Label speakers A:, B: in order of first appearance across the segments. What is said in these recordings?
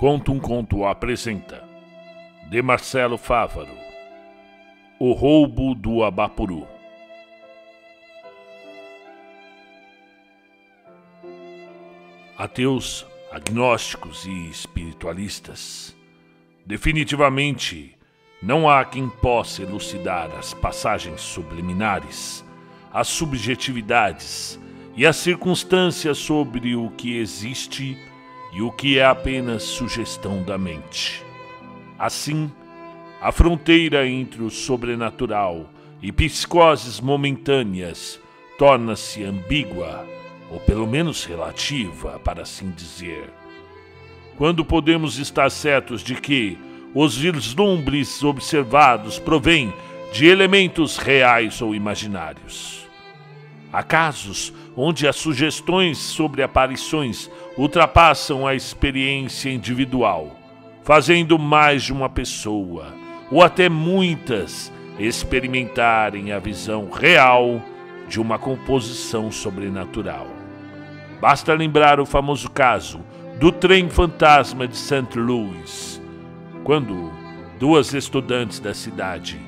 A: Conto um Conto apresenta. De Marcelo Fávaro. O Roubo do Abapuru. Ateus, agnósticos e espiritualistas. Definitivamente não há quem possa elucidar as passagens subliminares, as subjetividades e as circunstâncias sobre o que existe e o que é apenas sugestão da mente. Assim, a fronteira entre o sobrenatural e psicoses momentâneas torna-se ambígua, ou pelo menos relativa, para assim dizer. Quando podemos estar certos de que os vislumbres observados provêm de elementos reais ou imaginários? Há casos onde as sugestões sobre aparições ultrapassam a experiência individual, fazendo mais de uma pessoa, ou até muitas, experimentarem a visão real de uma composição sobrenatural. Basta lembrar o famoso caso do trem fantasma de St. Louis, quando duas estudantes da cidade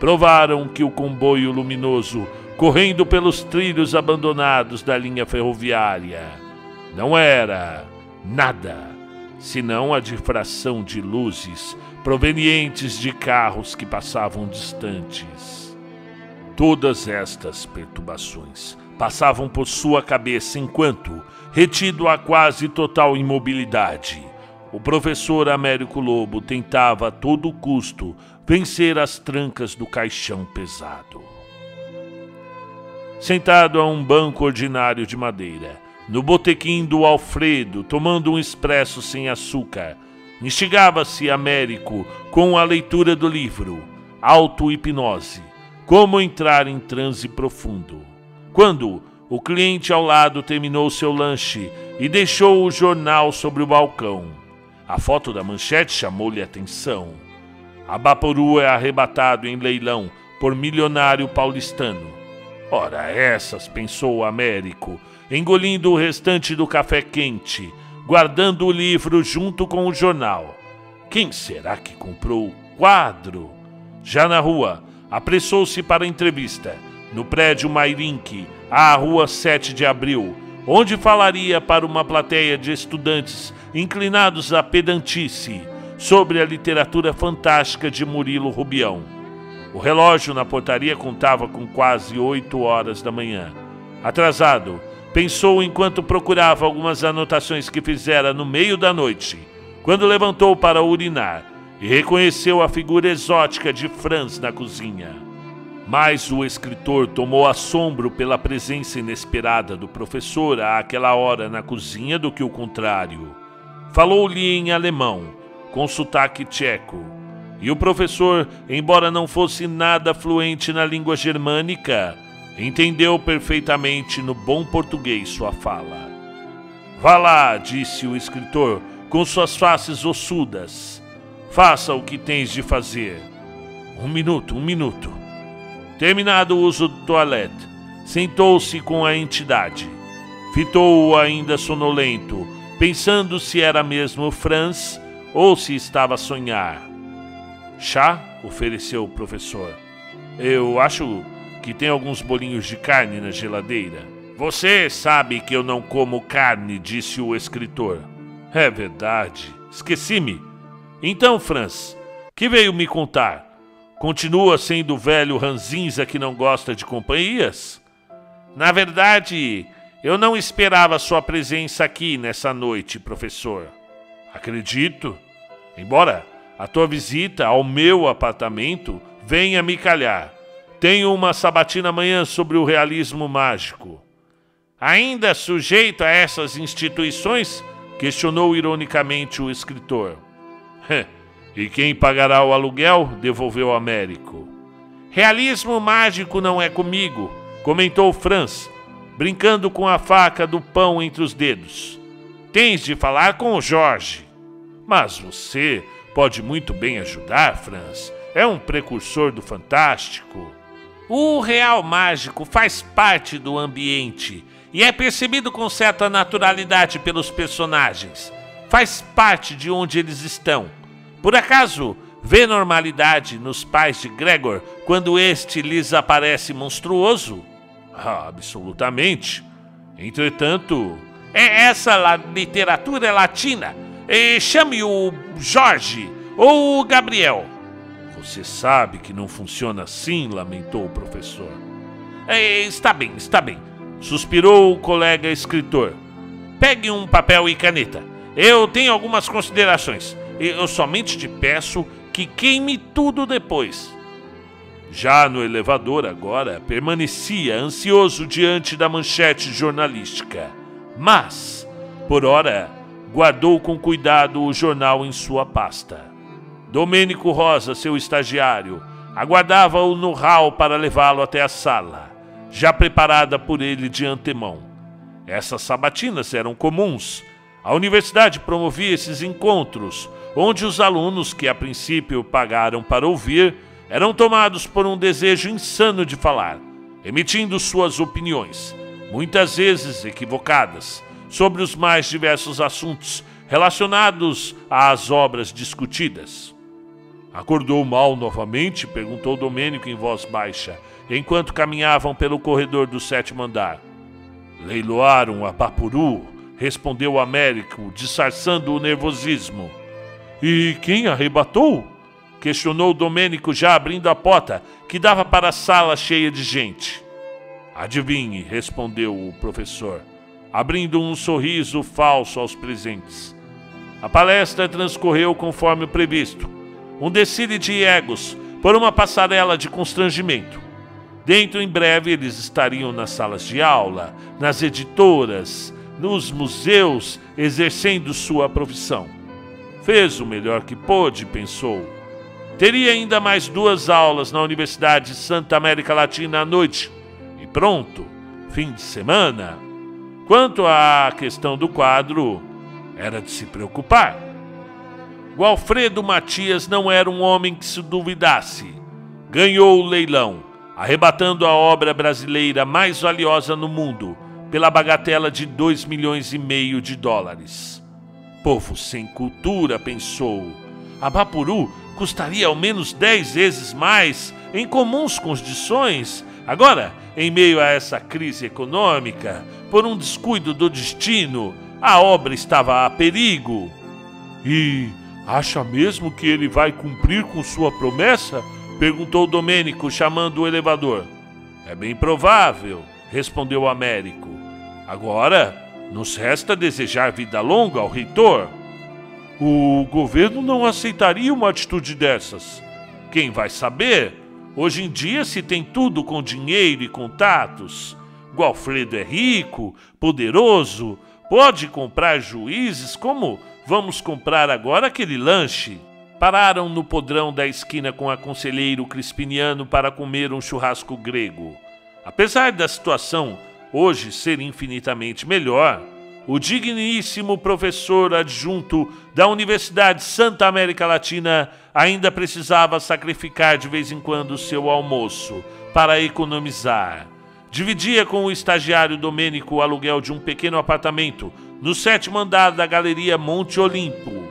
A: provaram que o comboio luminoso correndo pelos trilhos abandonados da linha ferroviária. Não era nada senão a difração de luzes provenientes de carros que passavam distantes. Todas estas perturbações passavam por sua cabeça enquanto, retido a quase total imobilidade, o professor Américo Lobo tentava a todo custo vencer as trancas do caixão pesado sentado a um banco ordinário de madeira, no botequim do Alfredo, tomando um expresso sem açúcar. Instigava-se Américo com a leitura do livro Auto-hipnose Como entrar em transe profundo. Quando o cliente ao lado terminou seu lanche e deixou o jornal sobre o balcão. A foto da manchete chamou-lhe atenção. Abaporu é arrebatado em leilão por milionário paulistano. Ora essas, pensou Américo, engolindo o restante do café quente, guardando o livro junto com o jornal. Quem será que comprou o quadro? Já na rua, apressou-se para a entrevista, no prédio Mairink, à rua 7 de abril, onde falaria para uma plateia de estudantes inclinados à pedantice sobre a literatura fantástica de Murilo Rubião. O relógio na portaria contava com quase oito horas da manhã. Atrasado, pensou enquanto procurava algumas anotações que fizera no meio da noite, quando levantou para urinar e reconheceu a figura exótica de Franz na cozinha. Mas o escritor tomou assombro pela presença inesperada do professor àquela hora na cozinha do que o contrário. Falou-lhe em alemão, com sotaque tcheco e o professor, embora não fosse nada fluente na língua germânica, entendeu perfeitamente no bom português sua fala. Vá lá, disse o escritor, com suas faces ossudas. Faça o que tens de fazer. Um minuto, um minuto. Terminado o uso do toalete, sentou-se com a entidade. Fitou-o ainda sonolento, pensando se era mesmo Franz ou se estava a sonhar. Chá? ofereceu o professor. Eu acho que tem alguns bolinhos de carne na geladeira. Você sabe que eu não como carne, disse o escritor. É verdade. Esqueci-me. Então, Franz, que veio me contar? Continua sendo o velho ranzinza que não gosta de companhias? Na verdade, eu não esperava sua presença aqui nessa noite, professor. Acredito. Embora a tua visita ao meu apartamento venha me calhar. Tenho uma sabatina amanhã sobre o realismo mágico. Ainda sujeito a essas instituições? questionou ironicamente o escritor. e quem pagará o aluguel? devolveu Américo. Realismo mágico não é comigo, comentou Franz, brincando com a faca do pão entre os dedos. Tens de falar com o Jorge. Mas você pode muito bem ajudar, Franz. É um precursor do fantástico. O real mágico faz parte do ambiente e é percebido com certa naturalidade pelos personagens. faz parte de onde eles estão. Por acaso, vê normalidade nos pais de Gregor quando este lhes aparece monstruoso? Ah, absolutamente. Entretanto, é essa literatura latina. Chame o Jorge ou o Gabriel. Você sabe que não funciona assim, lamentou o professor. É, está bem, está bem, suspirou o colega escritor. Pegue um papel e caneta. Eu tenho algumas considerações. Eu somente te peço que queime tudo depois. Já no elevador, agora, permanecia ansioso diante da manchete jornalística. Mas, por ora, guardou com cuidado o jornal em sua pasta. Domênico Rosa, seu estagiário, aguardava-o no hall para levá-lo até a sala, já preparada por ele de antemão. Essas sabatinas eram comuns. A universidade promovia esses encontros, onde os alunos que a princípio pagaram para ouvir eram tomados por um desejo insano de falar, emitindo suas opiniões, muitas vezes equivocadas, sobre os mais diversos assuntos relacionados às obras discutidas. Acordou mal novamente? perguntou Domênico em voz baixa, enquanto caminhavam pelo corredor do sétimo andar. Leiloaram a Bapuru, respondeu Américo, disfarçando o nervosismo. E quem arrebatou? questionou Domênico, já abrindo a porta, que dava para a sala cheia de gente. Adivinhe, respondeu o professor, abrindo um sorriso falso aos presentes. A palestra transcorreu conforme o previsto um desfile de egos por uma passarela de constrangimento. Dentro em breve eles estariam nas salas de aula, nas editoras, nos museus, exercendo sua profissão. Fez o melhor que pôde, pensou. Teria ainda mais duas aulas na Universidade de Santa América Latina à noite. E pronto, fim de semana. Quanto à questão do quadro, era de se preocupar. O Alfredo Matias não era um homem que se duvidasse. Ganhou o leilão, arrebatando a obra brasileira mais valiosa no mundo pela bagatela de 2 milhões e meio de dólares. Povo sem cultura, pensou. A Bapuru custaria ao menos 10 vezes mais em comuns condições. Agora, em meio a essa crise econômica, por um descuido do destino, a obra estava a perigo. E Acha mesmo que ele vai cumprir com sua promessa? perguntou Domênico, chamando o elevador. É bem provável, respondeu Américo. Agora, nos resta desejar vida longa ao reitor. O governo não aceitaria uma atitude dessas. Quem vai saber? Hoje em dia se tem tudo com dinheiro e contatos. Gualfredo é rico, poderoso, pode comprar juízes como Vamos comprar agora aquele lanche. Pararam no podrão da esquina com a conselheiro Crispiniano para comer um churrasco grego. Apesar da situação hoje ser infinitamente melhor, o digníssimo professor adjunto da Universidade Santa América Latina ainda precisava sacrificar de vez em quando seu almoço para economizar. Dividia com o estagiário Domênico o aluguel de um pequeno apartamento no sétimo andar da Galeria Monte Olimpo,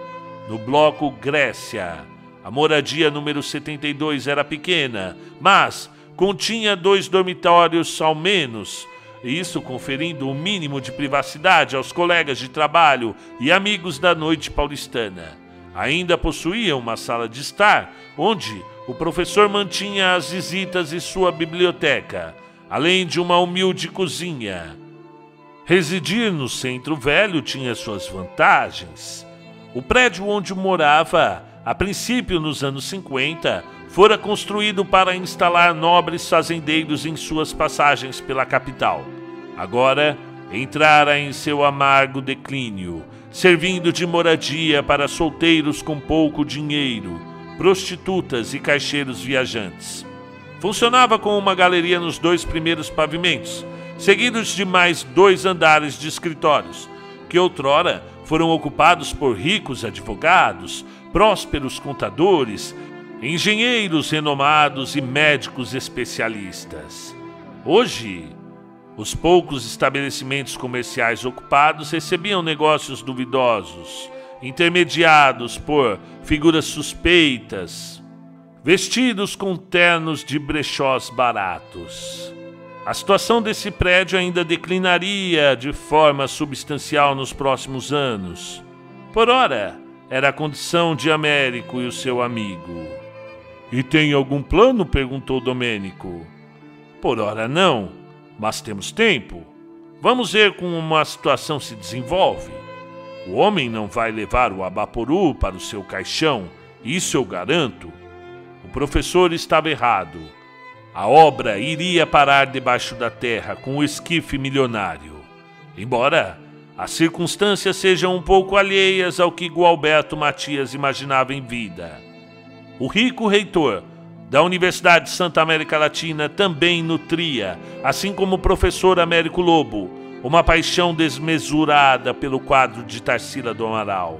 A: no bloco Grécia. A moradia número 72 era pequena, mas continha dois dormitórios ao menos, isso conferindo o um mínimo de privacidade aos colegas de trabalho e amigos da noite paulistana. Ainda possuía uma sala de estar, onde o professor mantinha as visitas e sua biblioteca, além de uma humilde cozinha. Residir no centro velho tinha suas vantagens. O prédio onde morava, a princípio nos anos 50, fora construído para instalar nobres fazendeiros em suas passagens pela capital. Agora, entrara em seu amargo declínio, servindo de moradia para solteiros com pouco dinheiro, prostitutas e caixeiros viajantes. Funcionava com uma galeria nos dois primeiros pavimentos seguidos de mais dois andares de escritórios, que outrora foram ocupados por ricos advogados, prósperos contadores, engenheiros renomados e médicos especialistas. Hoje, os poucos estabelecimentos comerciais ocupados recebiam negócios duvidosos, intermediados por figuras suspeitas, vestidos com ternos de brechós baratos. A situação desse prédio ainda declinaria de forma substancial nos próximos anos. Por ora, era a condição de Américo e o seu amigo. E tem algum plano? perguntou Domênico. Por ora não, mas temos tempo. Vamos ver como a situação se desenvolve. O homem não vai levar o Abaporu para o seu caixão, isso eu garanto. O professor estava errado. A obra iria parar debaixo da terra com o esquife milionário. Embora as circunstâncias sejam um pouco alheias ao que Gualberto Matias imaginava em vida. O rico reitor da Universidade de Santa América Latina também nutria, assim como o professor Américo Lobo, uma paixão desmesurada pelo quadro de Tarsila do Amaral.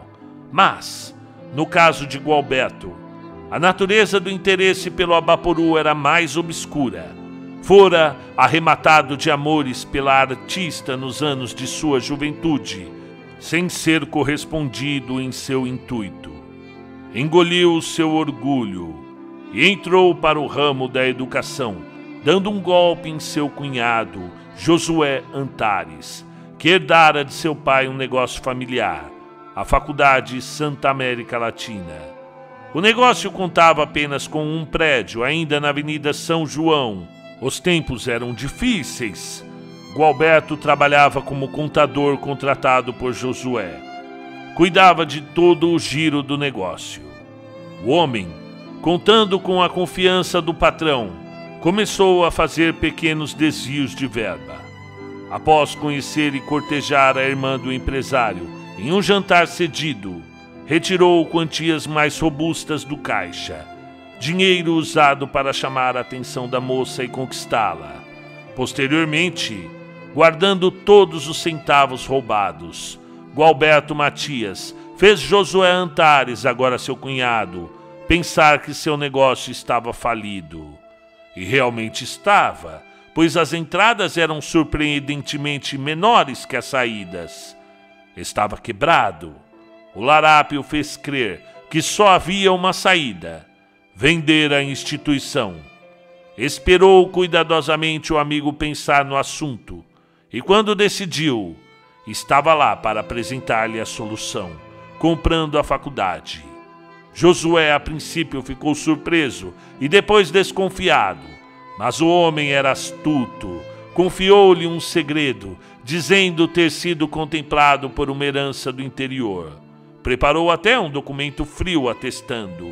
A: Mas, no caso de Gualberto, a natureza do interesse pelo Abaporu era mais obscura. Fora arrematado de amores pela artista nos anos de sua juventude, sem ser correspondido em seu intuito. Engoliu seu orgulho e entrou para o ramo da educação, dando um golpe em seu cunhado, Josué Antares, que herdara de seu pai um negócio familiar, a Faculdade Santa América Latina. O negócio contava apenas com um prédio, ainda na Avenida São João. Os tempos eram difíceis. Gualberto trabalhava como contador contratado por Josué. Cuidava de todo o giro do negócio. O homem contando com a confiança do patrão, começou a fazer pequenos desvios de verba. Após conhecer e cortejar a irmã do empresário em um jantar cedido, retirou quantias mais robustas do caixa, dinheiro usado para chamar a atenção da moça e conquistá-la. Posteriormente, guardando todos os centavos roubados, Gualberto Matias fez Josué Antares, agora seu cunhado, pensar que seu negócio estava falido. E realmente estava, pois as entradas eram surpreendentemente menores que as saídas. Estava quebrado. O larápio fez crer que só havia uma saída: vender a instituição. Esperou cuidadosamente o amigo pensar no assunto e, quando decidiu, estava lá para apresentar-lhe a solução, comprando a faculdade. Josué a princípio ficou surpreso e depois desconfiado, mas o homem era astuto. Confiou-lhe um segredo, dizendo ter sido contemplado por uma herança do interior. Preparou até um documento frio atestando.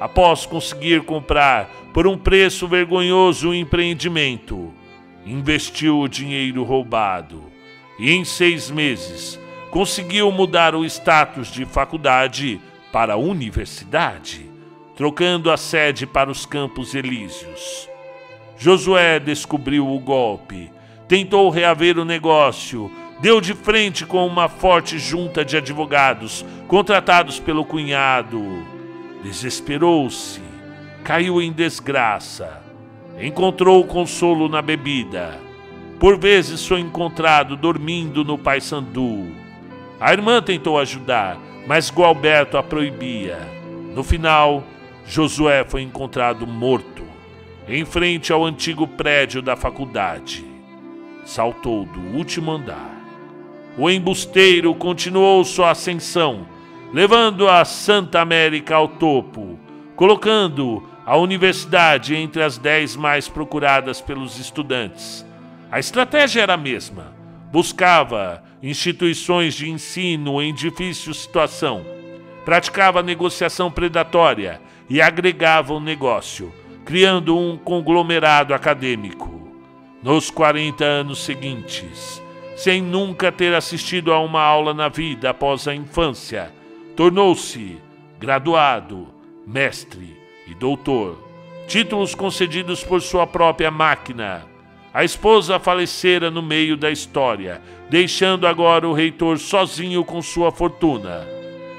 A: Após conseguir comprar por um preço vergonhoso o empreendimento, investiu o dinheiro roubado e, em seis meses, conseguiu mudar o status de faculdade para a universidade, trocando a sede para os Campos Elíseos. Josué descobriu o golpe, tentou reaver o negócio, deu de frente com uma forte junta de advogados contratados pelo cunhado. Desesperou-se, caiu em desgraça, encontrou consolo na bebida. Por vezes foi encontrado dormindo no Paysandu. A irmã tentou ajudar, mas Gualberto a proibia. No final, Josué foi encontrado morto, em frente ao antigo prédio da faculdade. Saltou do último andar. O embusteiro continuou sua ascensão, levando a Santa América ao topo, colocando a universidade entre as dez mais procuradas pelos estudantes. A estratégia era a mesma: buscava instituições de ensino em difícil situação, praticava negociação predatória e agregava o negócio, criando um conglomerado acadêmico. Nos 40 anos seguintes, sem nunca ter assistido a uma aula na vida após a infância, tornou-se graduado, mestre e doutor, títulos concedidos por sua própria máquina a esposa falecera no meio da história, deixando agora o reitor sozinho com sua fortuna.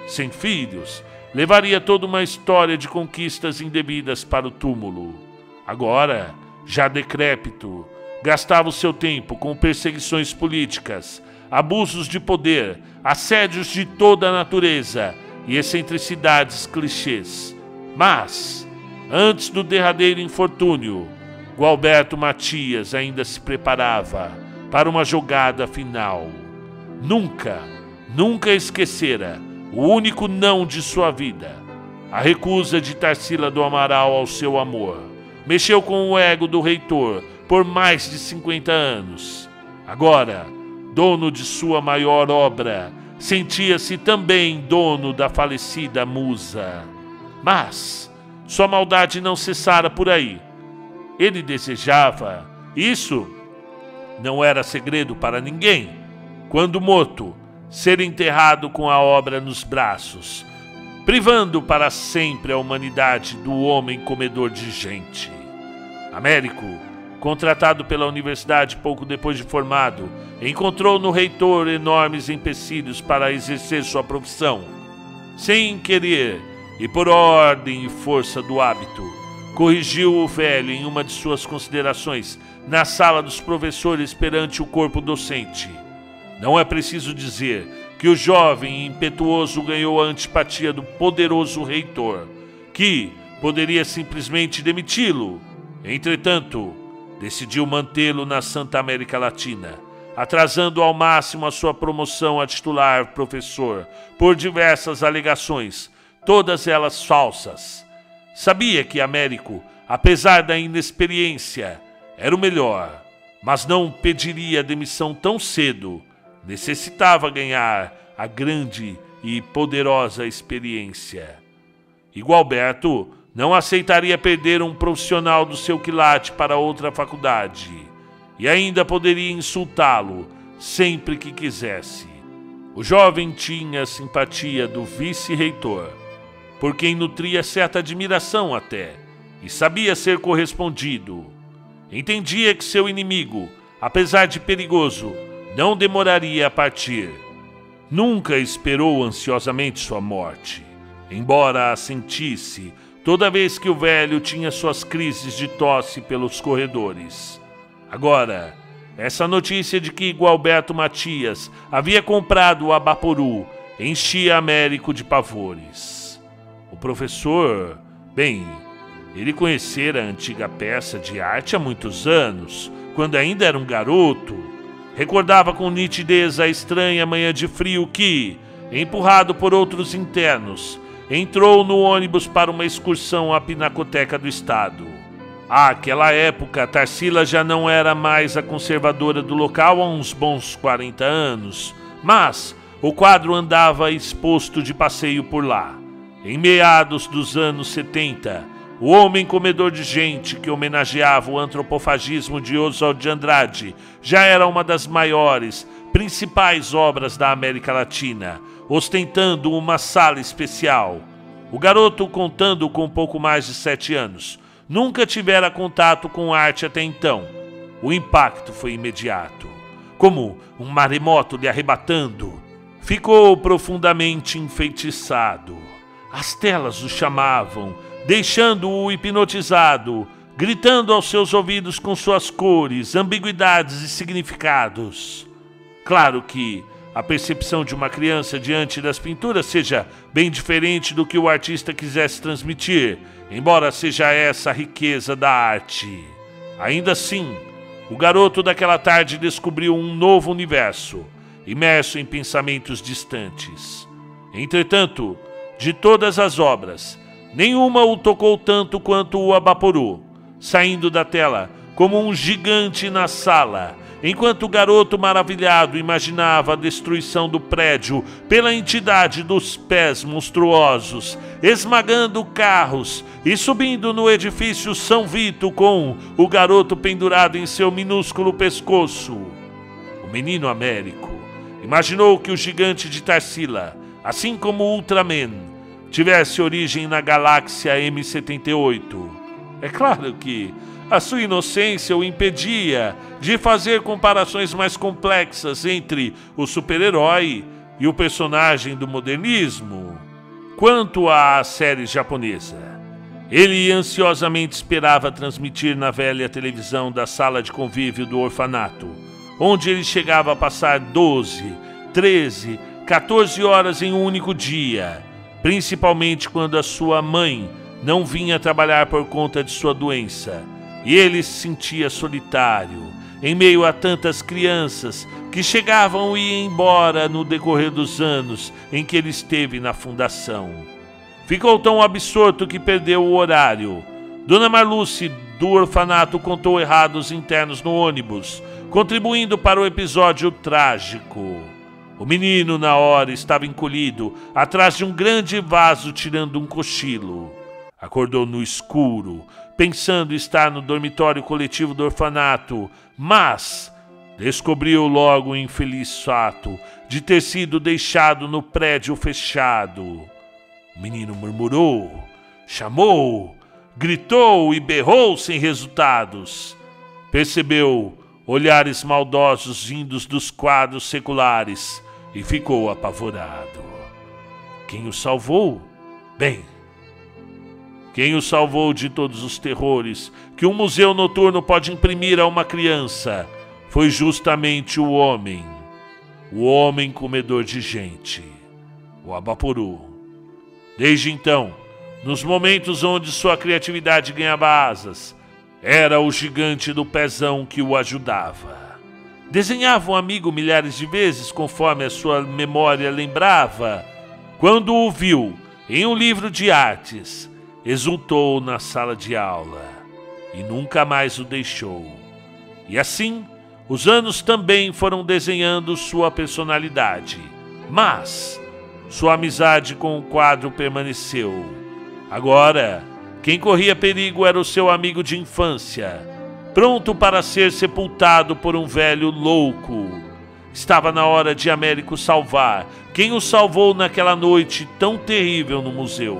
A: Sem filhos, levaria toda uma história de conquistas indevidas para o túmulo. Agora, já decrépito, gastava o seu tempo com perseguições políticas, abusos de poder, assédios de toda a natureza e excentricidades clichês. Mas, antes do derradeiro infortúnio, Gualberto Matias ainda se preparava para uma jogada final. Nunca, nunca esquecera o único não de sua vida, a recusa de Tarsila do Amaral ao seu amor. Mexeu com o ego do reitor por mais de 50 anos. Agora, dono de sua maior obra, sentia-se também dono da falecida musa. Mas sua maldade não cessara por aí. Ele desejava, isso não era segredo para ninguém, quando morto, ser enterrado com a obra nos braços, privando para sempre a humanidade do homem comedor de gente. Américo, contratado pela universidade pouco depois de formado, encontrou no reitor enormes empecilhos para exercer sua profissão. Sem querer e por ordem e força do hábito, corrigiu o velho em uma de suas considerações na sala dos professores perante o corpo docente. Não é preciso dizer que o jovem e impetuoso ganhou a antipatia do poderoso reitor, que poderia simplesmente demiti-lo. Entretanto, decidiu mantê-lo na Santa América Latina atrasando ao máximo a sua promoção a titular professor, por diversas alegações, todas elas falsas. Sabia que Américo, apesar da inexperiência, era o melhor, mas não pediria demissão tão cedo. Necessitava ganhar a grande e poderosa experiência. Igualberto não aceitaria perder um profissional do seu quilate para outra faculdade e ainda poderia insultá-lo sempre que quisesse. O jovem tinha a simpatia do vice-reitor, por quem nutria certa admiração até, e sabia ser correspondido. Entendia que seu inimigo, apesar de perigoso, não demoraria a partir. Nunca esperou ansiosamente sua morte, embora a sentisse toda vez que o velho tinha suas crises de tosse pelos corredores. Agora, essa notícia de que Gualberto Matias havia comprado o Abaporu enchia Américo de pavores. O professor, bem, ele conhecera a antiga peça de arte há muitos anos, quando ainda era um garoto. Recordava com nitidez a estranha manhã de frio que, empurrado por outros internos, entrou no ônibus para uma excursão à Pinacoteca do Estado. Àquela época, Tarsila já não era mais a conservadora do local há uns bons 40 anos, mas o quadro andava exposto de passeio por lá. Em meados dos anos 70, o homem comedor de gente que homenageava o antropofagismo de Oswald de Andrade já era uma das maiores, principais obras da América Latina, ostentando uma sala especial. O garoto, contando com pouco mais de sete anos, nunca tivera contato com arte até então. O impacto foi imediato, como um maremoto lhe arrebatando. Ficou profundamente enfeitiçado. As telas o chamavam, deixando-o hipnotizado, gritando aos seus ouvidos com suas cores, ambiguidades e significados. Claro que a percepção de uma criança diante das pinturas seja bem diferente do que o artista quisesse transmitir, embora seja essa a riqueza da arte. Ainda assim, o garoto daquela tarde descobriu um novo universo, imerso em pensamentos distantes. Entretanto, de todas as obras, nenhuma o tocou tanto quanto o Abaporu, saindo da tela como um gigante na sala enquanto o garoto maravilhado imaginava a destruição do prédio pela entidade dos pés monstruosos, esmagando carros e subindo no edifício São Vito com o garoto pendurado em seu minúsculo pescoço. O menino Américo imaginou que o gigante de Tarsila, assim como Ultraman, tivesse origem na galáxia M78. É claro que a sua inocência o impedia de fazer comparações mais complexas entre o super-herói e o personagem do modernismo. Quanto à série japonesa, ele ansiosamente esperava transmitir na velha televisão da sala de convívio do orfanato onde ele chegava a passar 12, 13, 14 horas em um único dia, principalmente quando a sua mãe não vinha trabalhar por conta de sua doença, e ele se sentia solitário, em meio a tantas crianças que chegavam e iam embora no decorrer dos anos em que ele esteve na fundação. Ficou tão absorto que perdeu o horário. Dona Marluce, do orfanato, contou errados internos no ônibus, contribuindo para o episódio trágico. O menino, na hora, estava encolhido atrás de um grande vaso tirando um cochilo. Acordou no escuro, pensando estar no dormitório coletivo do orfanato, mas descobriu logo o infeliz fato de ter sido deixado no prédio fechado. O menino murmurou, chamou, gritou e berrou sem resultados. Percebeu olhares maldosos vindos dos quadros seculares e ficou apavorado. Quem o salvou? Bem, quem o salvou de todos os terrores que um museu noturno pode imprimir a uma criança foi justamente o homem, o homem comedor de gente, o Abaporu. Desde então, nos momentos onde sua criatividade ganhava asas, era o gigante do pezão que o ajudava. Desenhava um amigo milhares de vezes conforme a sua memória lembrava. Quando o viu em um livro de artes, exultou na sala de aula e nunca mais o deixou. E assim, os anos também foram desenhando sua personalidade, mas sua amizade com o quadro permaneceu. Agora, quem corria perigo era o seu amigo de infância, pronto para ser sepultado por um velho louco. Estava na hora de Américo salvar quem o salvou naquela noite tão terrível no museu.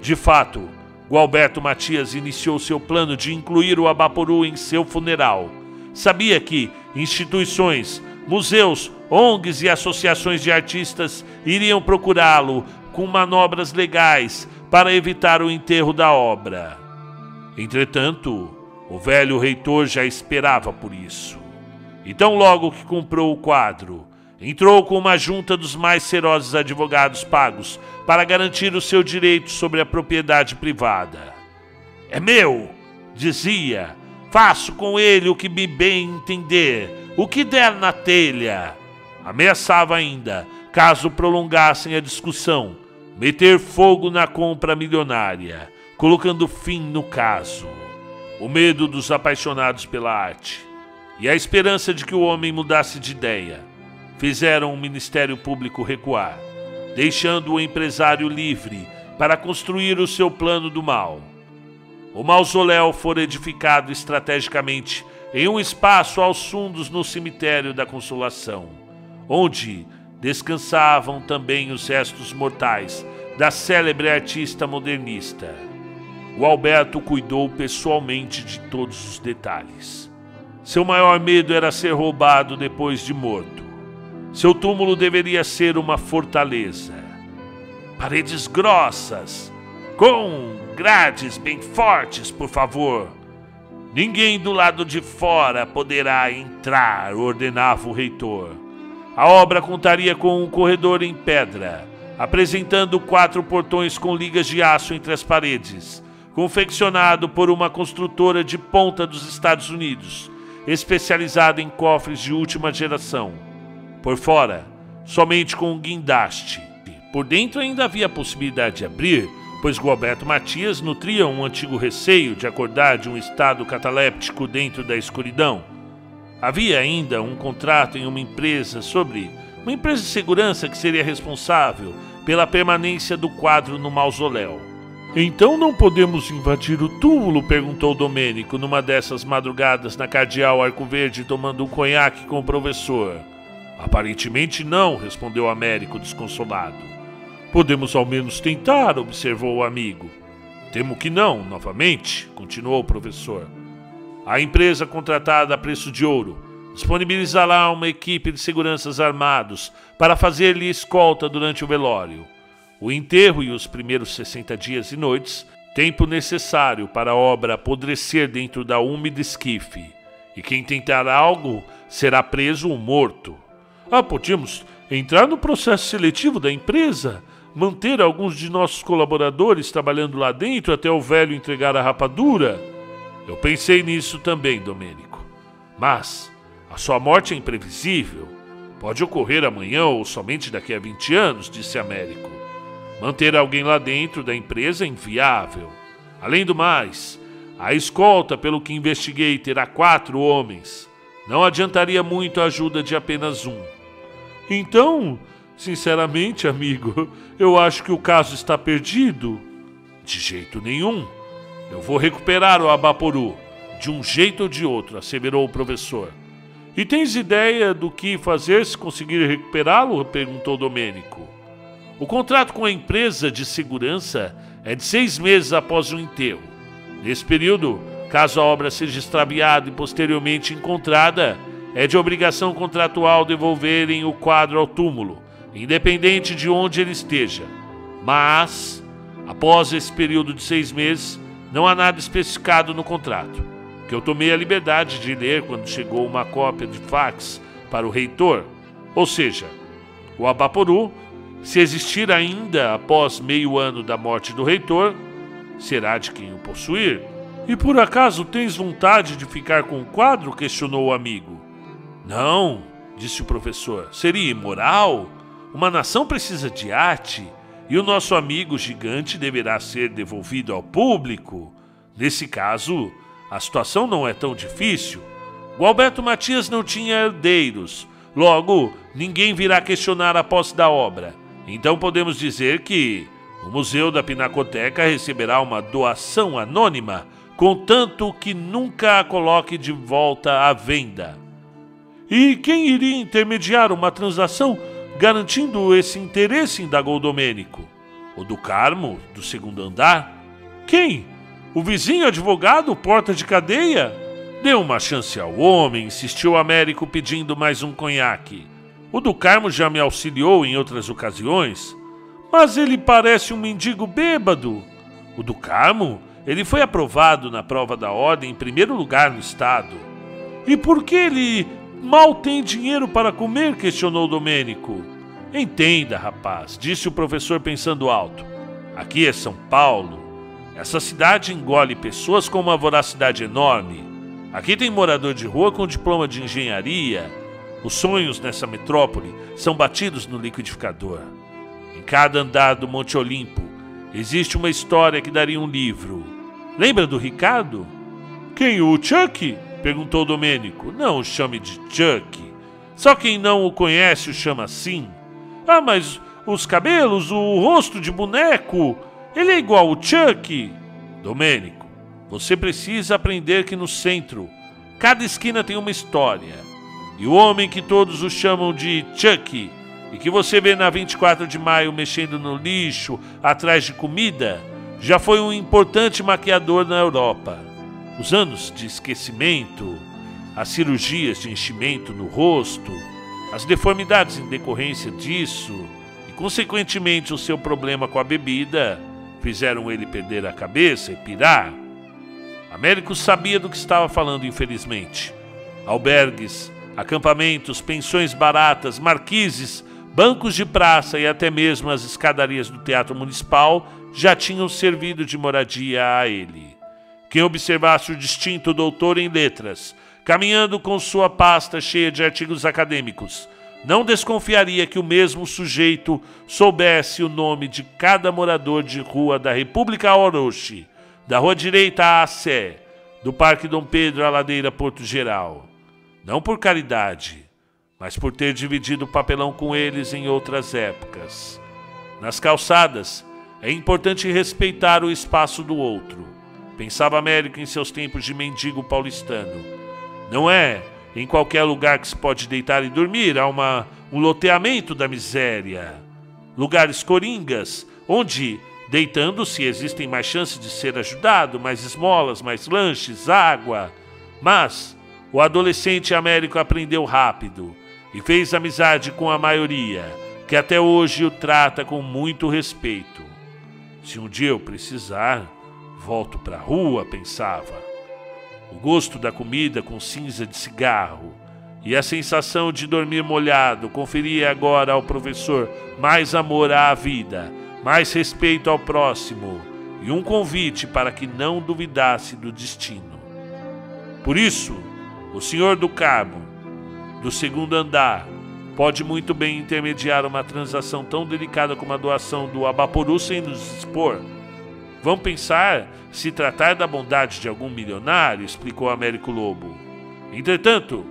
A: De fato, Gualberto Matias iniciou seu plano de incluir o Abaporu em seu funeral. Sabia que instituições, museus, ONGs e associações de artistas iriam procurá-lo com manobras legais para evitar o enterro da obra. Entretanto, o velho reitor já esperava por isso. Então, logo que comprou o quadro, entrou com uma junta dos mais ferozes advogados pagos para garantir o seu direito sobre a propriedade privada. É meu, dizia, faço com ele o que me bem entender, o que der na telha. Ameaçava ainda, caso prolongassem a discussão, meter fogo na compra milionária, colocando fim no caso. O medo dos apaixonados pela arte e a esperança de que o homem mudasse de ideia fizeram o Ministério Público recuar, deixando o empresário livre para construir o seu plano do mal. O mausoléu foi edificado estrategicamente em um espaço aos fundos no cemitério da Consolação, onde descansavam também os restos mortais da célebre artista modernista. O Alberto cuidou pessoalmente de todos os detalhes. Seu maior medo era ser roubado depois de morto. Seu túmulo deveria ser uma fortaleza. Paredes grossas, com grades bem fortes, por favor. Ninguém do lado de fora poderá entrar, ordenava o reitor. A obra contaria com um corredor em pedra, apresentando quatro portões com ligas de aço entre as paredes, confeccionado por uma construtora de ponta dos Estados Unidos, especializada em cofres de última geração. Por fora, somente com um guindaste. Por dentro ainda havia a possibilidade de abrir, pois Gualberto Matias nutria um antigo receio de acordar de um estado cataléptico dentro da escuridão. Havia ainda um contrato em uma empresa sobre uma empresa de segurança que seria responsável pela permanência do quadro no mausoléu. Então não podemos invadir o túmulo? perguntou Domênico numa dessas madrugadas na Cardeal Arco Verde tomando um conhaque com o professor. Aparentemente não, respondeu Américo desconsolado. Podemos ao menos tentar, observou o amigo. Temo que não, novamente, continuou o professor. A empresa contratada a preço de ouro disponibilizará uma equipe de seguranças armados para fazer-lhe escolta durante o velório. O enterro e os primeiros 60 dias e noites, tempo necessário para a obra apodrecer dentro da úmida esquife, E quem tentar algo será preso ou morto. Ah, podíamos entrar no processo seletivo da empresa, manter alguns de nossos colaboradores trabalhando lá dentro até o velho entregar a rapadura. Eu pensei nisso também, Domênico. Mas a sua morte é imprevisível. Pode ocorrer amanhã ou somente daqui a 20 anos, disse Américo. Manter alguém lá dentro da empresa é inviável. Além do mais, a escolta, pelo que investiguei, terá quatro homens. Não adiantaria muito a ajuda de apenas um. Então, sinceramente, amigo, eu acho que o caso está perdido. De jeito nenhum. Eu vou recuperar o Abaporu, de um jeito ou de outro, asseverou o professor. E tens ideia do que fazer se conseguir recuperá-lo? perguntou Domênico. O contrato com a empresa de segurança é de seis meses após o enterro. Nesse período, caso a obra seja extraviada e posteriormente encontrada, é de obrigação contratual devolverem o quadro ao túmulo, independente de onde ele esteja. Mas, após esse período de seis meses, não há nada especificado no contrato, que eu tomei a liberdade de ler quando chegou uma cópia de fax para o reitor. Ou seja, o Abaporu se existir ainda após meio ano da morte do reitor, será de quem o possuir. E por acaso tens vontade de ficar com o quadro? questionou o amigo. Não, disse o professor. Seria imoral? Uma nação precisa de arte e o nosso amigo gigante deverá ser devolvido ao público. Nesse caso, a situação não é tão difícil. O Alberto Matias não tinha herdeiros, logo, ninguém virá questionar a posse da obra. Então podemos dizer que o Museu da Pinacoteca receberá uma doação anônima, contanto que nunca a coloque de volta à venda. E quem iria intermediar uma transação garantindo esse interesse? indagou Domênico. O do Carmo, do segundo andar? Quem? O vizinho advogado, porta de cadeia? Deu uma chance ao homem, insistiu Américo pedindo mais um conhaque. O do Carmo já me auxiliou em outras ocasiões, mas ele parece um mendigo bêbado. O do Carmo, ele foi aprovado na prova da ordem em primeiro lugar no estado. E por que ele mal tem dinheiro para comer? questionou Domênico. Entenda, rapaz, disse o professor pensando alto. Aqui é São Paulo. Essa cidade engole pessoas com uma voracidade enorme. Aqui tem morador de rua com diploma de engenharia os sonhos nessa metrópole são batidos no liquidificador. Em cada andar do Monte Olimpo existe uma história que daria um livro. Lembra do Ricardo? Quem, o Chuck? perguntou Domênico. Não o chame de Chuck. Só quem não o conhece o chama assim. Ah, mas os cabelos, o rosto de boneco, ele é igual ao Chuck. Domênico, você precisa aprender que no centro, cada esquina tem uma história. E o homem que todos o chamam de Chuck, e que você vê na 24 de maio mexendo no lixo atrás de comida, já foi um importante maquiador na Europa. Os anos de esquecimento, as cirurgias de enchimento no rosto, as deformidades em decorrência disso e, consequentemente, o seu problema com a bebida fizeram ele perder a cabeça e pirar. Américo sabia do que estava falando, infelizmente. Albergues acampamentos, pensões baratas, marquises, bancos de praça e até mesmo as escadarias do Teatro Municipal já tinham servido de moradia a ele. Quem observasse o distinto doutor em letras, caminhando com sua pasta cheia de artigos acadêmicos, não desconfiaria que o mesmo sujeito soubesse o nome de cada morador de rua da República Orochi, da Rua Direita à Sé, do Parque Dom Pedro à Ladeira Porto Geral não por caridade, mas por ter dividido o papelão com eles em outras épocas. Nas calçadas, é importante respeitar o espaço do outro, pensava Américo em seus tempos de mendigo paulistano. Não é em qualquer lugar que se pode deitar e dormir, há uma, um loteamento da miséria. Lugares coringas, onde, deitando-se, existem mais chances de ser ajudado, mais esmolas, mais lanches, água. Mas, o adolescente Américo aprendeu rápido e fez amizade com a maioria, que até hoje o trata com muito respeito. Se um dia eu precisar, volto para a rua, pensava. o gosto da comida com cinza de cigarro e a sensação de dormir molhado conferia agora ao professor mais amor à vida, mais respeito ao próximo e um convite para que não duvidasse do destino. Por isso, o senhor do Carmo, do segundo andar, pode muito bem intermediar uma transação tão delicada como a doação do Abaporu sem nos expor. Vão pensar se tratar da bondade de algum milionário, explicou Américo Lobo. Entretanto,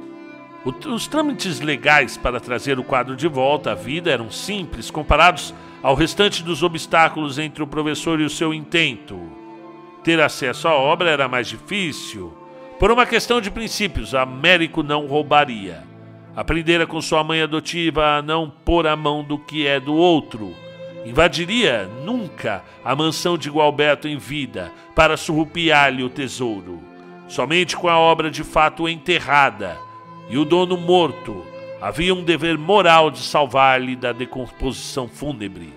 A: os trâmites legais para trazer o quadro de volta à vida eram simples comparados ao restante dos obstáculos entre o professor e o seu intento. Ter acesso à obra era mais difícil. Por uma questão de princípios, Américo não roubaria. Aprendera com sua mãe adotiva a não pôr a mão do que é do outro. Invadiria nunca a mansão de Gualberto em vida para surrupiar-lhe o tesouro. Somente com a obra de fato enterrada e o dono morto, havia um dever moral de salvar-lhe da decomposição fúnebre.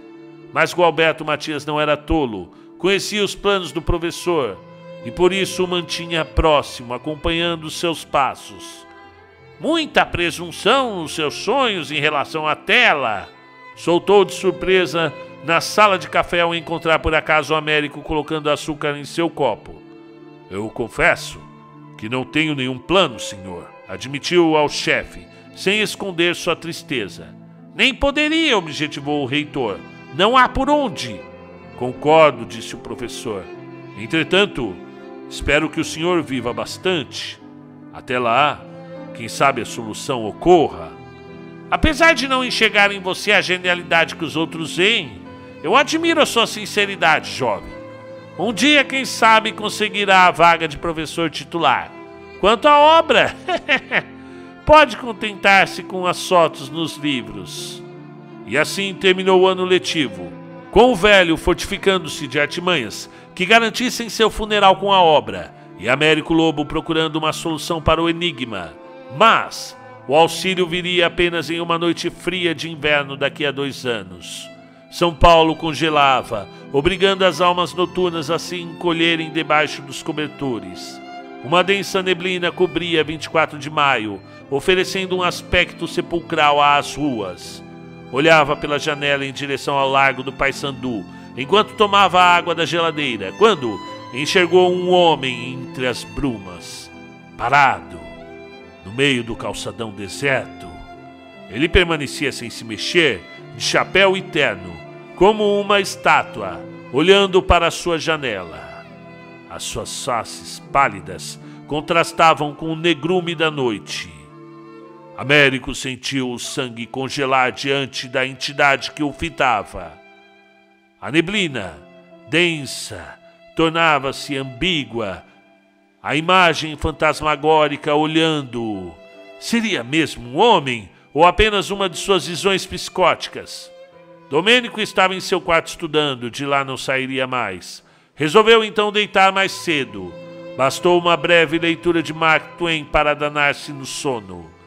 A: Mas Gualberto Matias não era tolo, conhecia os planos do professor e por isso o mantinha próximo, acompanhando seus passos. Muita presunção nos seus sonhos em relação à tela, soltou de surpresa na sala de café ao encontrar por acaso o Américo colocando açúcar em seu copo. Eu confesso que não tenho nenhum plano, senhor admitiu ao chefe, sem esconder sua tristeza. Nem poderia, objetivou o reitor. Não há por onde. Concordo, disse o professor. Entretanto, espero que o senhor viva bastante. Até lá, quem sabe a solução ocorra. Apesar de não enxergar em você a genialidade que os outros veem, eu admiro a sua sinceridade, jovem. Um dia, quem sabe, conseguirá a vaga de professor titular. Quanto à obra, pode contentar-se com as fotos nos livros. E assim terminou o ano letivo, com o velho fortificando-se de artimanhas que garantissem seu funeral com a obra, e Américo Lobo procurando uma solução para o enigma. Mas o auxílio viria apenas em uma noite fria de inverno daqui a dois anos. São Paulo congelava, obrigando as almas noturnas a se encolherem debaixo dos cobertores. Uma densa neblina cobria 24 de maio, oferecendo um aspecto sepulcral às ruas. Olhava pela janela em direção ao largo do Paissandu, enquanto tomava água da geladeira, quando enxergou um homem entre as brumas, parado, no meio do calçadão deserto. Ele permanecia sem se mexer, de chapéu e terno, como uma estátua, olhando para a sua janela. As suas faces pálidas contrastavam com o negrume da noite. Américo sentiu o sangue congelar diante da entidade que o fitava. A neblina, densa, tornava-se ambígua. A imagem fantasmagórica olhando. Seria mesmo um homem ou apenas uma de suas visões psicóticas? Domênico estava em seu quarto estudando, de lá não sairia mais. Resolveu então deitar mais cedo. Bastou uma breve leitura de Mark Twain para danar-se no sono.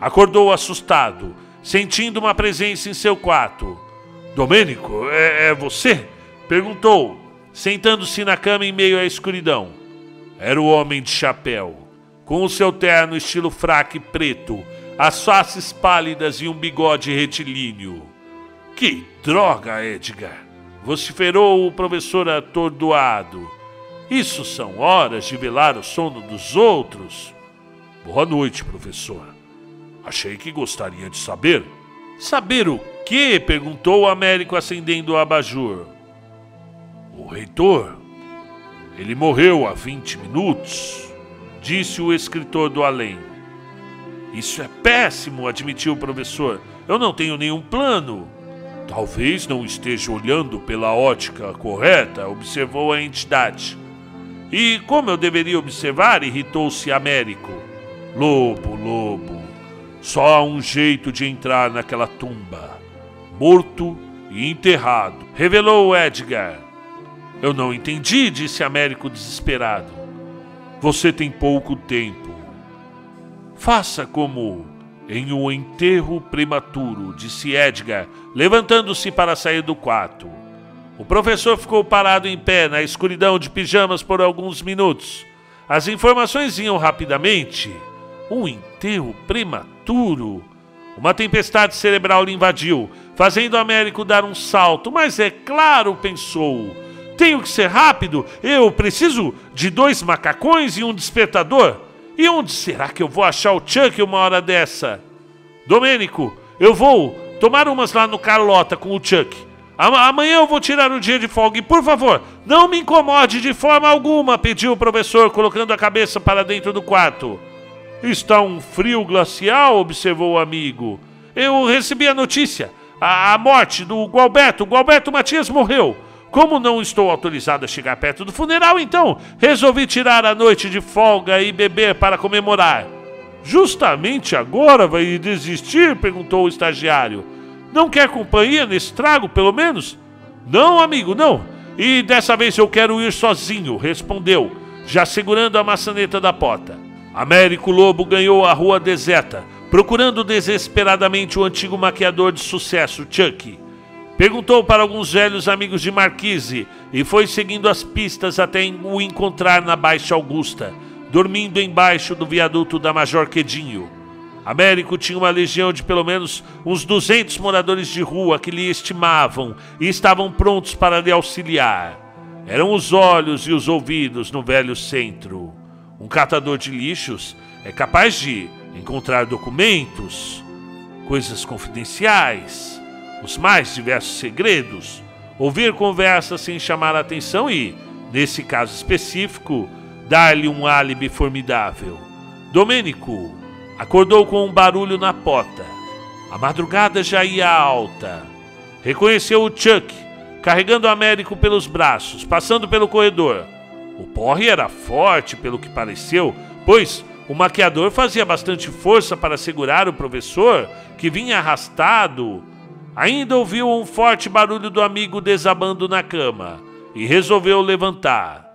A: Acordou assustado, sentindo uma presença em seu quarto. Domênico, é, é você? Perguntou, sentando-se na cama em meio à escuridão. Era o homem de chapéu, com o seu terno estilo fraque preto, as faces pálidas e um bigode retilíneo. Que droga, Edgar! vociferou o professor atordoado. Isso são horas de velar o sono dos outros. Boa noite, professor. Achei que gostaria de saber. Saber o quê? perguntou Américo acendendo o abajur. O reitor. Ele morreu há 20 minutos, disse o escritor do além. Isso é péssimo, admitiu o professor. Eu não tenho nenhum plano. Talvez não esteja olhando pela ótica correta, observou a entidade. E como eu deveria observar? irritou-se Américo. Lobo, lobo, só há um jeito de entrar naquela tumba: morto e enterrado, revelou Edgar. Eu não entendi, disse Américo desesperado. Você tem pouco tempo. Faça como em um enterro prematuro, disse Edgar, levantando-se para sair do quarto. O professor ficou parado em pé na escuridão de pijamas por alguns minutos, as informações iam rapidamente. Um enterro prematuro. Uma tempestade cerebral lhe invadiu, fazendo Américo dar um salto. Mas é claro, pensou. Tenho que ser rápido. Eu preciso de dois macacões e um despertador. E onde será que eu vou achar o Chuck uma hora dessa? Domênico, eu vou tomar umas lá no Carlota com o Chuck. Amanhã eu vou tirar o dia de folga e, por favor, não me incomode de forma alguma, pediu o professor, colocando a cabeça para dentro do quarto. Está um frio glacial, observou o amigo. Eu recebi a notícia. A, a morte do Gualberto. O Gualberto Matias morreu. Como não estou autorizado a chegar perto do funeral, então resolvi tirar a noite de folga e beber para comemorar. Justamente agora vai desistir? perguntou o estagiário. Não quer companhia nesse trago, pelo menos? Não, amigo, não. E dessa vez eu quero ir sozinho, respondeu, já segurando a maçaneta da porta. Américo Lobo ganhou a rua deserta, procurando desesperadamente o antigo maquiador de sucesso, Chuck. Perguntou para alguns velhos amigos de Marquise e foi seguindo as pistas até o encontrar na Baixa Augusta, dormindo embaixo do viaduto da Major Quedinho. Américo tinha uma legião de pelo menos uns 200 moradores de rua que lhe estimavam e estavam prontos para lhe auxiliar. Eram os olhos e os ouvidos no velho centro. Catador de lixos é capaz de encontrar documentos, coisas confidenciais, os mais diversos segredos, ouvir conversas sem chamar a atenção e, nesse caso específico, dar-lhe um álibi formidável. Domênico acordou com um barulho na porta. A madrugada já ia alta. Reconheceu o Chuck, carregando o Américo pelos braços, passando pelo corredor. O porre era forte, pelo que pareceu, pois o maquiador fazia bastante força para segurar o professor, que vinha arrastado. Ainda ouviu um forte barulho do amigo desabando na cama e resolveu levantar.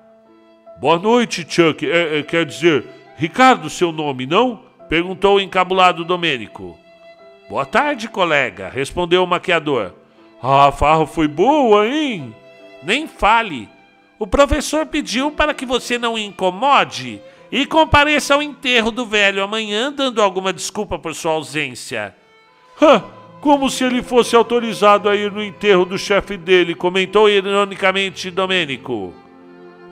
A: Boa noite, Chuck. É, é, quer dizer, Ricardo, seu nome, não? Perguntou o encabulado Domênico. Boa tarde, colega, respondeu o maquiador. Ah, a farra foi boa, hein? Nem fale. O professor pediu para que você não incomode e compareça ao enterro do velho amanhã, dando alguma desculpa por sua ausência. Hã, como se ele fosse autorizado a ir no enterro do chefe dele, comentou ironicamente Domênico.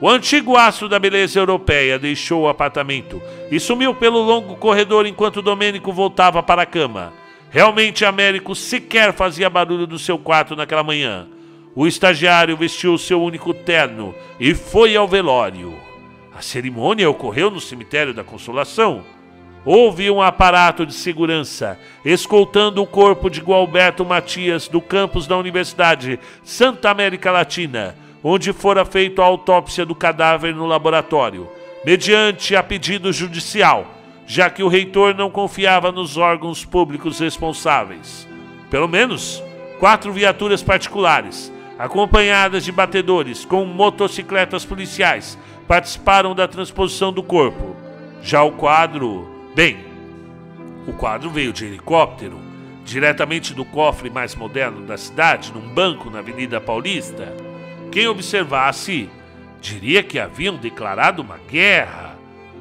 A: O antigo astro da beleza europeia deixou o apartamento e sumiu pelo longo corredor enquanto Domênico voltava para a cama. Realmente, Américo sequer fazia barulho no seu quarto naquela manhã. O estagiário vestiu seu único terno e foi ao velório. A cerimônia ocorreu no cemitério da Consolação. Houve um aparato de segurança escoltando o corpo de Gualberto Matias do campus da Universidade Santa América Latina onde fora feita a autópsia do cadáver no laboratório, mediante a pedido judicial, já que o reitor não confiava nos órgãos públicos responsáveis. Pelo menos quatro viaturas particulares, acompanhadas de batedores com motocicletas policiais, participaram da transposição do corpo. Já o quadro, bem, o quadro veio de helicóptero, diretamente do cofre mais moderno da cidade, num banco na Avenida Paulista. Quem observasse diria que haviam declarado uma guerra.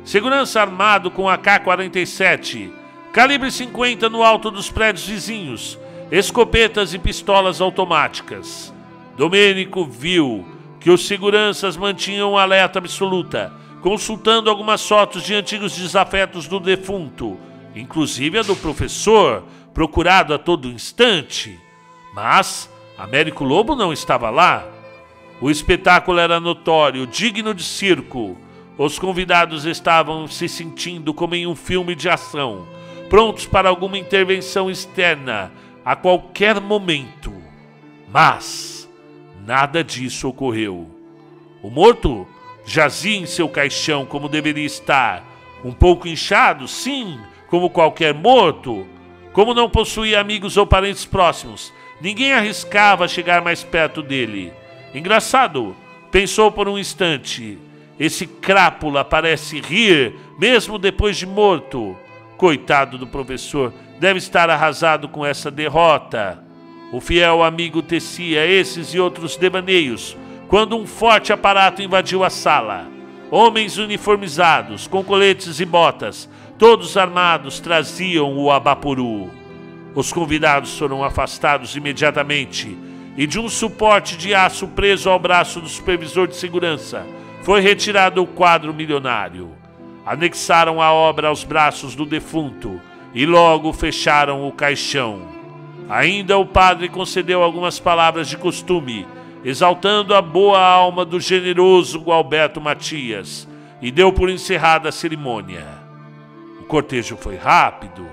A: Segurança armado com AK-47, calibre 50 no alto dos prédios vizinhos, escopetas e pistolas automáticas. Domênico viu que os seguranças mantinham alerta absoluta, consultando algumas fotos de antigos desafetos do defunto, inclusive a do professor, procurado a todo instante. Mas Américo Lobo não estava lá. O espetáculo era notório, digno de circo. Os convidados estavam se sentindo como em um filme de ação, prontos para alguma intervenção externa a qualquer momento. Mas nada disso ocorreu. O morto jazia em seu caixão como deveria estar, um pouco inchado, sim, como qualquer morto. Como não possuía amigos ou parentes próximos, ninguém arriscava chegar mais perto dele. Engraçado, pensou por um instante. Esse crápula parece rir, mesmo depois de morto. Coitado do professor, deve estar arrasado com essa derrota. O fiel amigo tecia esses e outros devaneios quando um forte aparato invadiu a sala. Homens uniformizados, com coletes e botas, todos armados, traziam o Abapuru. Os convidados foram afastados imediatamente e de um suporte de aço preso ao braço do supervisor de segurança foi retirado o quadro milionário. Anexaram a obra aos braços do defunto e logo fecharam o caixão. Ainda o padre concedeu algumas palavras de costume, exaltando a boa alma do generoso Gualberto Matias, e deu por encerrada a cerimônia. O cortejo foi rápido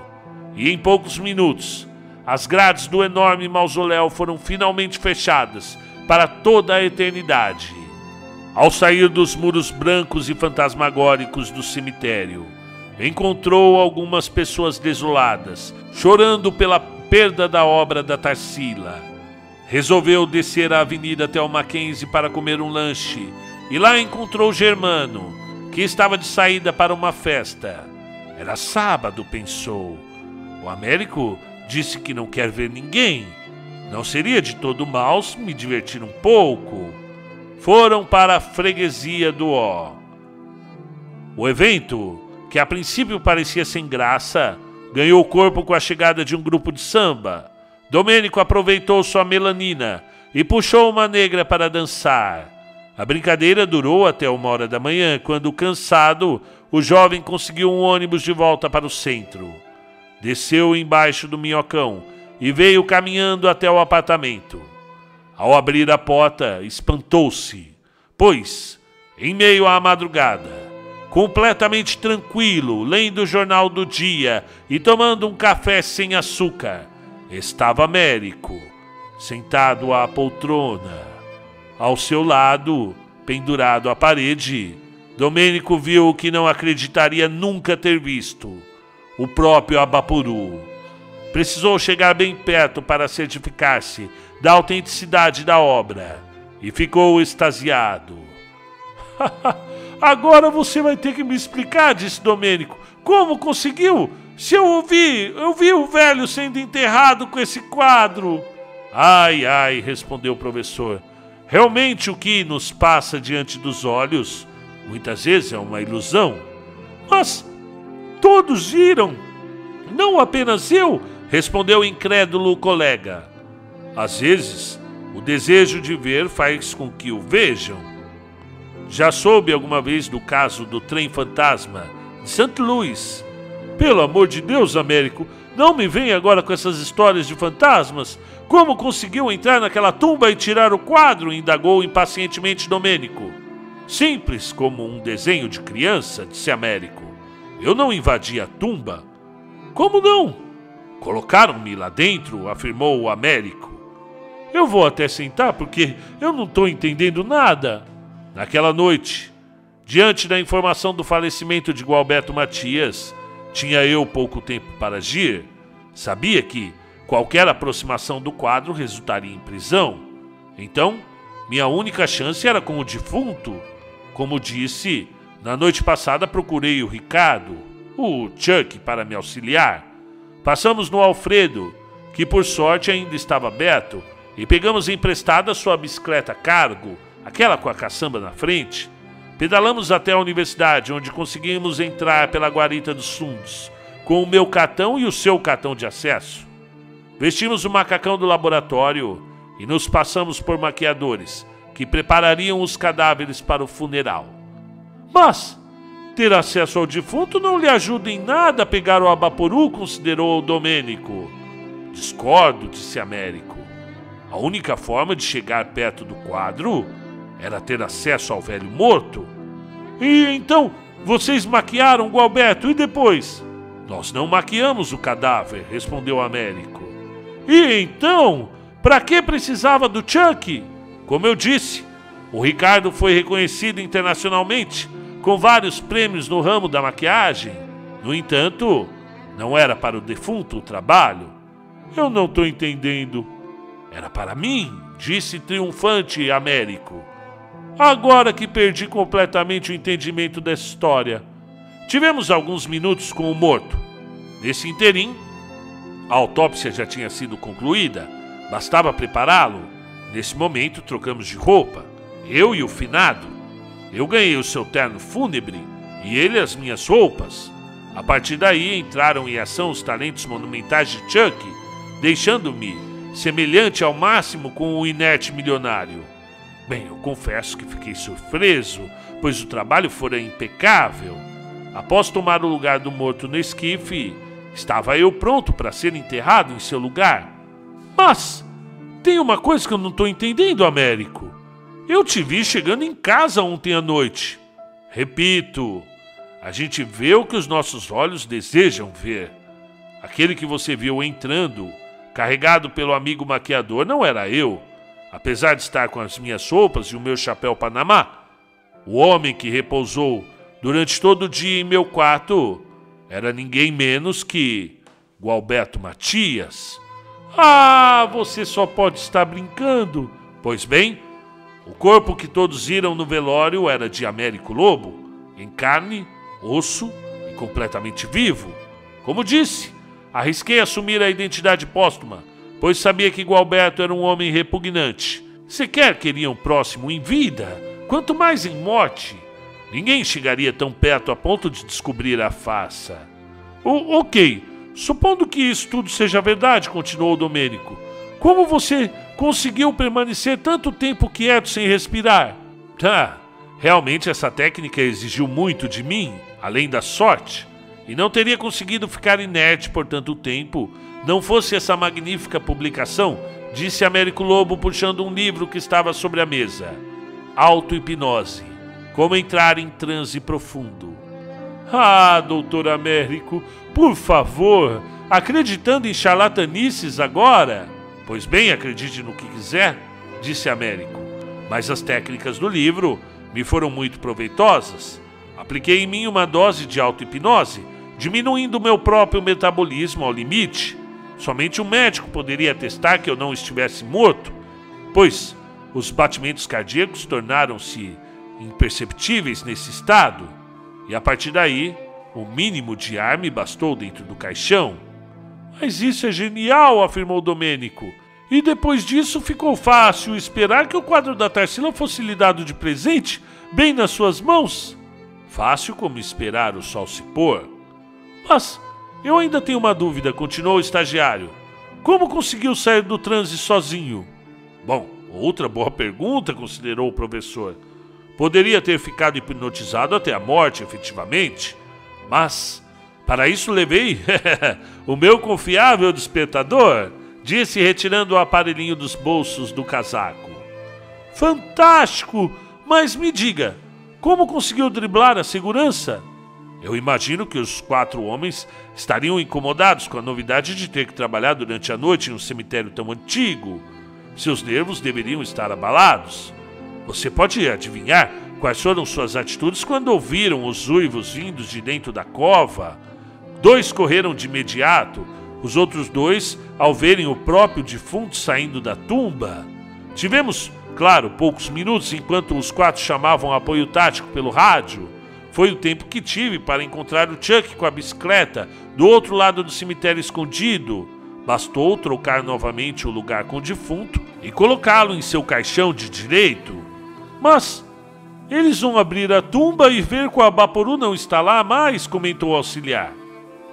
A: e em poucos minutos as grades do enorme mausoléu foram finalmente fechadas para toda a eternidade. Ao sair dos muros brancos e fantasmagóricos do cemitério, encontrou algumas pessoas desoladas, chorando pela perda da obra da Tarsila. Resolveu descer a avenida até o Mackenzie para comer um lanche e lá encontrou Germano, que estava de saída para uma festa. Era sábado, pensou. O Américo disse que não quer ver ninguém. Não seria de todo mal se me divertir um pouco. Foram para a freguesia do Ó. O evento, que a princípio parecia sem graça, ganhou corpo com a chegada de um grupo de samba. Domênico aproveitou sua melanina e puxou uma negra para dançar. A brincadeira durou até uma hora da manhã, quando, cansado, o jovem conseguiu um ônibus de volta para o centro desceu embaixo do minhocão e veio caminhando até o apartamento. Ao abrir a porta, espantou-se, pois, em meio à madrugada, completamente tranquilo, lendo o jornal do dia e tomando um café sem açúcar, estava Américo, sentado à poltrona. Ao seu lado, pendurado à parede, Domênico viu o que não acreditaria nunca ter visto o próprio Abapuru. Precisou chegar bem perto para certificar-se da autenticidade da obra e ficou extasiado. Agora você vai ter que me explicar, disse Domênico. Como conseguiu? Se eu ouvi, eu vi o velho sendo enterrado com esse quadro. Ai, ai, respondeu o professor. Realmente o que nos passa diante dos olhos muitas vezes é uma ilusão. Mas Todos viram. Não apenas eu, respondeu o incrédulo colega. Às vezes, o desejo de ver faz com que o vejam. Já soube alguma vez do caso do trem fantasma de St. Louis? Pelo amor de Deus, Américo, não me venha agora com essas histórias de fantasmas. Como conseguiu entrar naquela tumba e tirar o quadro? indagou impacientemente Domênico. Simples como um desenho de criança, disse Américo. Eu não invadi a tumba. Como não? Colocaram-me lá dentro, afirmou o Américo. Eu vou até sentar porque eu não estou entendendo nada. Naquela noite, diante da informação do falecimento de Gualberto Matias, tinha eu pouco tempo para agir. Sabia que qualquer aproximação do quadro resultaria em prisão. Então, minha única chance era com o defunto. Como disse, na noite passada procurei o Ricardo, o Chuck, para me auxiliar. Passamos no Alfredo, que por sorte ainda estava aberto, e pegamos emprestada sua bicicleta cargo, aquela com a caçamba na frente. Pedalamos até a universidade, onde conseguimos entrar pela guarita dos fundos, com o meu cartão e o seu cartão de acesso. Vestimos o macacão do laboratório e nos passamos por maquiadores, que preparariam os cadáveres para o funeral. Mas ter acesso ao defunto não lhe ajuda em nada a pegar o Abaporu, considerou Domênico. Discordo, disse Américo. A única forma de chegar perto do quadro era ter acesso ao velho morto. E então, vocês maquiaram Gualberto e depois? Nós não maquiamos o cadáver, respondeu Américo. E então, para que precisava do Chuck? Como eu disse, o Ricardo foi reconhecido internacionalmente com vários prêmios no ramo da maquiagem. No entanto, não era para o defunto o trabalho. Eu não estou entendendo. Era para mim, disse triunfante Américo. Agora que perdi completamente o entendimento dessa história. Tivemos alguns minutos com o morto. Nesse interim, a autópsia já tinha sido concluída, bastava prepará-lo. Nesse momento, trocamos de roupa, eu e o finado. Eu ganhei o seu terno fúnebre e ele as minhas roupas. A partir daí entraram em ação os talentos monumentais de Chuck, deixando-me semelhante ao máximo com o inerte milionário. Bem, eu confesso que fiquei surpreso, pois o trabalho fora impecável. Após tomar o lugar do morto no esquife, estava eu pronto para ser enterrado em seu lugar. Mas tem uma coisa que eu não estou entendendo, Américo. Eu te vi chegando em casa ontem à noite. Repito, a gente vê o que os nossos olhos desejam ver. Aquele que você viu entrando, carregado pelo amigo maquiador, não era eu apesar de estar com as minhas roupas e o meu chapéu Panamá, o homem que repousou durante todo o dia em meu quarto era ninguém menos que Gualberto Matias. Ah, você só pode estar brincando. Pois bem, o corpo que todos viram no velório era de Américo Lobo, em carne, osso e completamente vivo. Como disse, arrisquei assumir a identidade póstuma pois sabia que Gualberto era um homem repugnante. Sequer queriam próximo em vida, quanto mais em morte. Ninguém chegaria tão perto a ponto de descobrir a farsa. O, ok, supondo que isso tudo seja verdade, continuou Domênico. Como você conseguiu permanecer tanto tempo quieto sem respirar? Ah, realmente essa técnica exigiu muito de mim, além da sorte, e não teria conseguido ficar inerte por tanto tempo não fosse essa magnífica publicação, disse Américo Lobo puxando um livro que estava sobre a mesa. Auto-hipnose. Como entrar em transe profundo. Ah, doutor Américo, por favor, acreditando em charlatanices agora? Pois bem, acredite no que quiser, disse Américo. Mas as técnicas do livro me foram muito proveitosas. Apliquei em mim uma dose de auto-hipnose, diminuindo meu próprio metabolismo ao limite Somente um médico poderia atestar que eu não estivesse morto, pois os batimentos cardíacos tornaram-se imperceptíveis nesse estado, e a partir daí, o mínimo de ar me bastou dentro do caixão. Mas isso é genial, afirmou Domênico. E depois disso ficou fácil esperar que o quadro da Tarsila fosse lhe dado de presente, bem nas suas mãos. Fácil como esperar o sol se pôr. Mas eu ainda tenho uma dúvida, continuou o estagiário. Como conseguiu sair do transe sozinho? Bom, outra boa pergunta, considerou o professor. Poderia ter ficado hipnotizado até a morte, efetivamente, mas para isso levei o meu confiável despertador, disse retirando o aparelhinho dos bolsos do casaco. Fantástico! Mas me diga, como conseguiu driblar a segurança? Eu imagino que os quatro homens estariam incomodados com a novidade de ter que trabalhar durante a noite em um cemitério tão antigo. Seus nervos deveriam estar abalados. Você pode adivinhar quais foram suas atitudes quando ouviram os uivos vindos de dentro da cova? Dois correram de imediato, os outros dois ao verem o próprio defunto saindo da tumba. Tivemos, claro, poucos minutos enquanto os quatro chamavam apoio tático pelo rádio. Foi o tempo que tive para encontrar o Chuck com a bicicleta do outro lado do cemitério escondido. Bastou trocar novamente o lugar com o defunto e colocá-lo em seu caixão de direito. Mas eles vão abrir a tumba e ver que o Abaporu não está lá mais, comentou o auxiliar.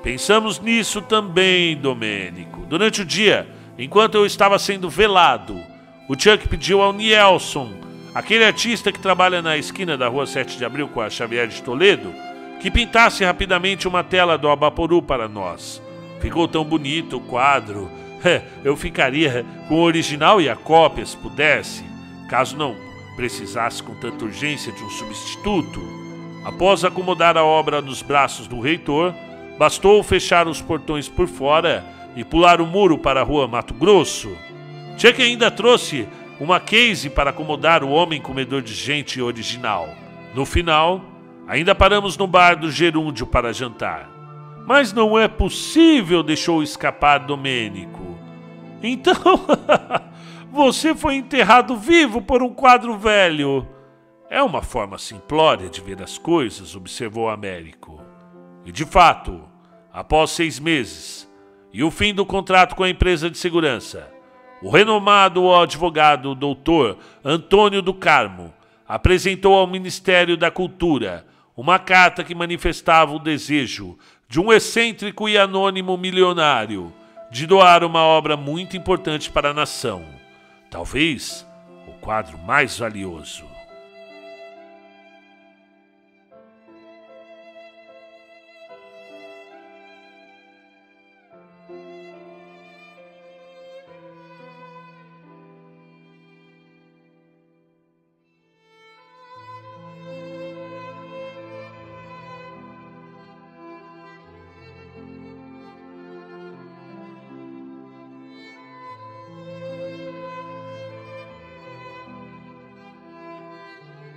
A: Pensamos nisso também, Domênico. Durante o dia, enquanto eu estava sendo velado, o Chuck pediu ao Nielson Aquele artista que trabalha na esquina da rua 7 de abril com a Xavier de Toledo, que pintasse rapidamente uma tela do Abaporu para nós. Ficou tão bonito o quadro. Eu ficaria com o original e a cópia se pudesse, caso não precisasse com tanta urgência de um substituto. Após acomodar a obra nos braços do reitor, bastou fechar os portões por fora e pular o muro para a rua Mato Grosso. Que ainda trouxe uma case para acomodar o homem comedor de gente original. No final, ainda paramos no bar do Gerúndio para jantar. Mas não é possível, deixou escapar Domênico. Então, você foi enterrado vivo por um quadro velho. É uma forma simplória de ver as coisas, observou Américo. E de fato, após seis meses e o fim do contrato com a empresa de segurança, o renomado advogado doutor Antônio do Carmo apresentou ao Ministério da Cultura uma carta que manifestava o desejo de um excêntrico e anônimo milionário de doar uma obra muito importante para a nação, talvez o quadro mais valioso.